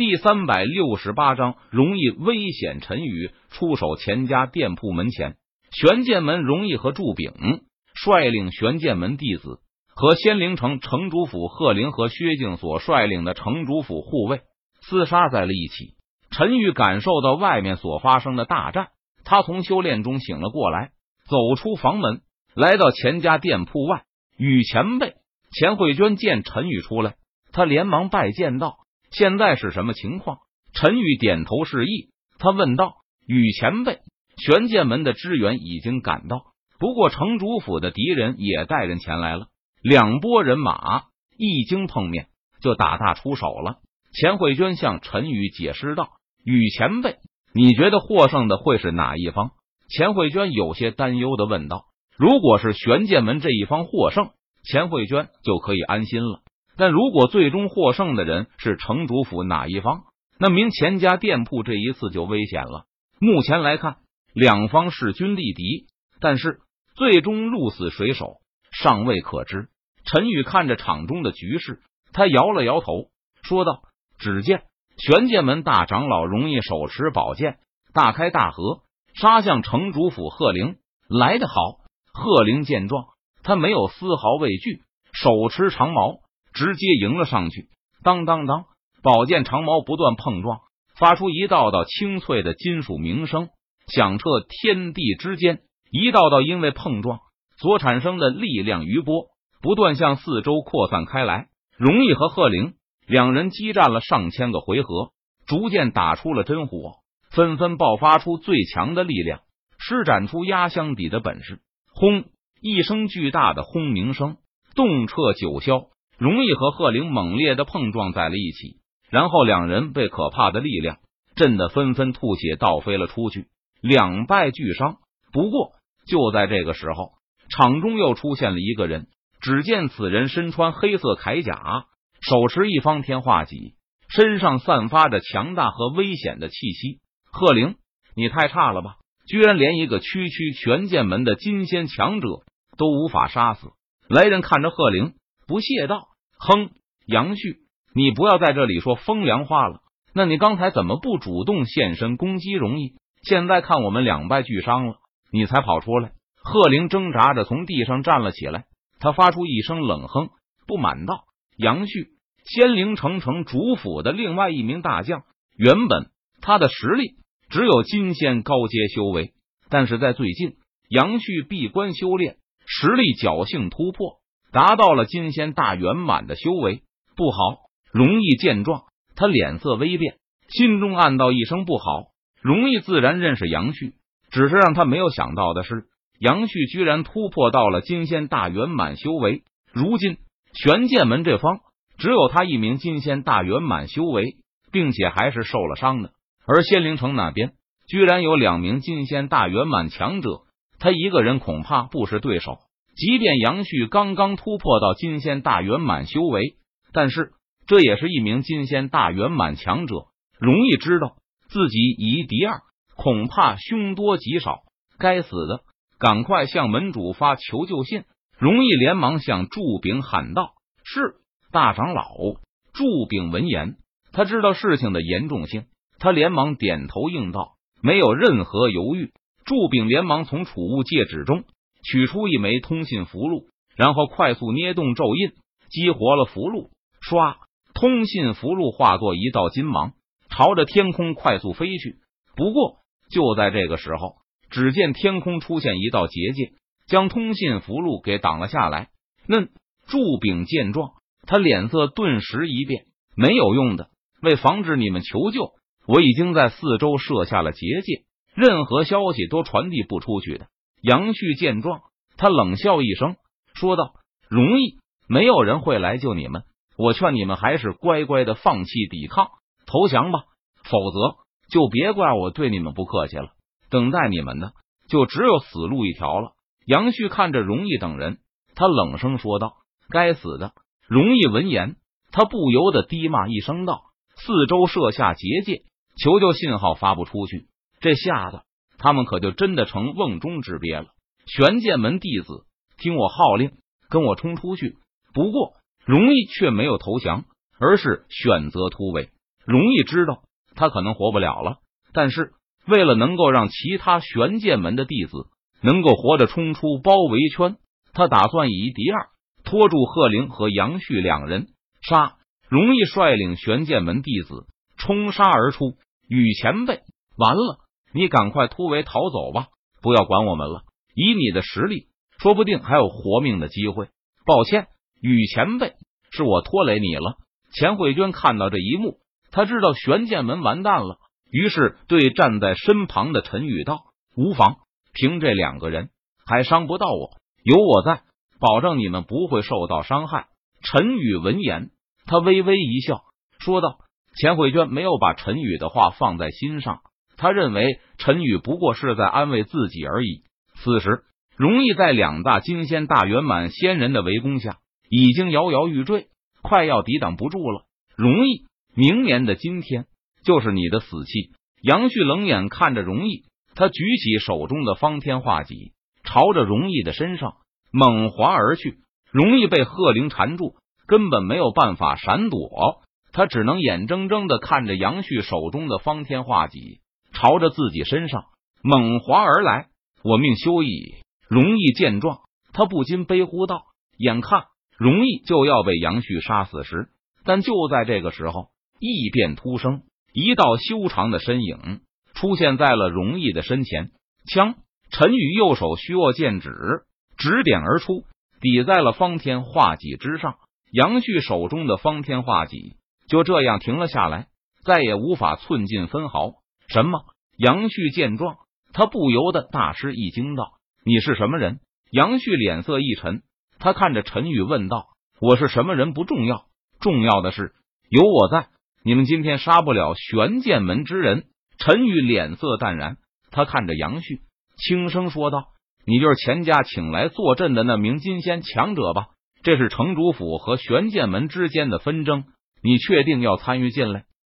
第三百六十八章，容易危险。陈宇出手钱家店铺门前，玄剑门容易和祝炳率领玄剑门弟子和仙灵城城主府贺灵和薛静所率领的城主府护卫厮杀在了一起。陈宇感受到外面所发生的大战，他从修炼中醒了过来，走出房门，来到钱家店铺外，与前辈钱慧娟见陈宇出来，他连忙拜见道。现在是什么情况？陈宇点头示意，他问道：“雨前辈，玄剑门的支援已经赶到，不过城主府的敌人也带人前来了。两拨人马一经碰面，就打大出手了。”钱慧娟向陈宇解释道：“雨前辈，你觉得获胜的会是哪一方？”钱慧娟有些担忧的问道：“如果是玄剑门这一方获胜，钱慧娟就可以安心了。”但如果最终获胜的人是城主府哪一方，那名钱家店铺这一次就危险了。目前来看，两方势均力敌，但是最终鹿死谁手尚未可知。陈宇看着场中的局势，他摇了摇头，说道：“只见玄剑门大长老容易手持宝剑，大开大合，杀向城主府贺灵。来得好！”贺灵见状，他没有丝毫畏惧，手持长矛。直接迎了上去，当当当，宝剑长矛不断碰撞，发出一道道清脆的金属鸣声，响彻天地之间。一道道因为碰撞所产生的力量余波，不断向四周扩散开来。容易和贺灵两人激战了上千个回合，逐渐打出了真火，纷纷爆发出最强的力量，施展出压箱底的本事。轰！一声巨大的轰鸣声，动彻九霄。容易和贺灵猛烈的碰撞在了一起，然后两人被可怕的力量震得纷纷吐血倒飞了出去，两败俱伤。不过就在这个时候，场中又出现了一个人。只见此人身穿黑色铠甲，手持一方天化戟，身上散发着强大和危险的气息。贺灵，你太差了吧！居然连一个区区玄剑门的金仙强者都无法杀死。来人看着贺灵，不屑道。哼，杨旭，你不要在这里说风凉话了。那你刚才怎么不主动现身攻击容易？现在看我们两败俱伤了，你才跑出来。贺灵挣扎着从地上站了起来，他发出一声冷哼，不满道：“杨旭，仙灵城城主府的另外一名大将，原本他的实力只有金仙高阶修为，但是在最近，杨旭闭关修炼，实力侥幸突破。”达到了金仙大圆满的修为，不好！容易见状，他脸色微变，心中暗道一声不好。容易自然认识杨旭，只是让他没有想到的是，杨旭居然突破到了金仙大圆满修为。如今玄剑门这方只有他一名金仙大圆满修为，并且还是受了伤的，而仙灵城那边居然有两名金仙大圆满强者，他一个人恐怕不是对手。即便杨旭刚刚突破到金仙大圆满修为，但是这也是一名金仙大圆满强者，容易知道自己以一敌二，恐怕凶多吉少。该死的，赶快向门主发求救信！容易连忙向祝炳喊道：“是大长老。”祝炳闻言，他知道事情的严重性，他连忙点头应道，没有任何犹豫。祝炳连忙从储物戒指中。取出一枚通信符箓，然后快速捏动咒印，激活了符箓。唰，通信符箓化作一道金芒，朝着天空快速飞去。不过，就在这个时候，只见天空出现一道结界，将通信符箓给挡了下来。嫩祝炳见状，他脸色顿时一变。没有用的，为防止你们求救，我已经在四周设下了结界，任何消息都传递不出去的。杨旭见状，他冷笑一声，说道：“容易，没有人会来救你们。我劝你们还是乖乖的放弃抵抗，投降吧。否则，就别怪我对你们不客气了。等待你们的，就只有死路一条了。”杨旭看着容易等人，他冷声说道：“该死的！”容易闻言，他不由得低骂一声道：“四周设下结界，求救信号发不出去。”这下子。他们可就真的成瓮中之鳖了。玄剑门弟子，听我号令，跟我冲出去！不过，容易却没有投降，而是选择突围。容易知道他可能活不了了，但是为了能够让其他玄剑门的弟子能够活着冲出包围圈，他打算以一敌二拖住贺灵和杨旭两人，杀容易率领玄剑门弟子冲杀而出。与前辈，完了，你赶快突围逃走吧，不要管我们了。以你的实力，说不定还有活命的机会。抱歉，雨前辈，是我拖累你了。钱慧娟看到这一幕，他知道玄剑门完蛋了，于是对站在身旁的陈宇道：“无妨，凭这两个人还伤不到我，有我在，保证你们不会受到伤害。”陈宇闻言，他微微一笑，说道：“钱慧娟没有把陈宇的话放在心上，他认为陈宇不过是在安慰自己而已。”此时，容易在两大金仙大圆满仙人的围攻下，已经摇摇欲坠。快要抵挡不住了，容易，明年的今天就是你的死期。杨旭冷眼看着容易，他举起手中的方天画戟，朝着容易的身上猛划而去。容易被鹤灵缠住，根本没有办法闪躲，他只能眼睁睁的看着杨旭手中的方天画戟朝着自己身上猛划而来。我命休矣！容易见状，他不禁悲呼道：“眼看……”容易就要被杨旭杀死时，但就在这个时候，异变突生，一道修长的身影出现在了容易的身前。枪，陈宇右手虚握剑指，指点而出，抵在了方天画戟之上。杨旭手中的方天画戟就这样停了下来，再也无法寸进分毫。什么？杨旭见状，他不由得大吃一惊，道：“你是什么人？”杨旭脸色一沉。他看着陈宇问道：“我是什么人不重要，重要的是有我在，你们今天杀不了玄剑门之人。”陈宇脸色淡然，他看着杨旭，轻声说道：“你就是钱家请来坐镇的那名金仙强者吧？这是城主府和玄剑门之间的纷争，你确定要参与进来？”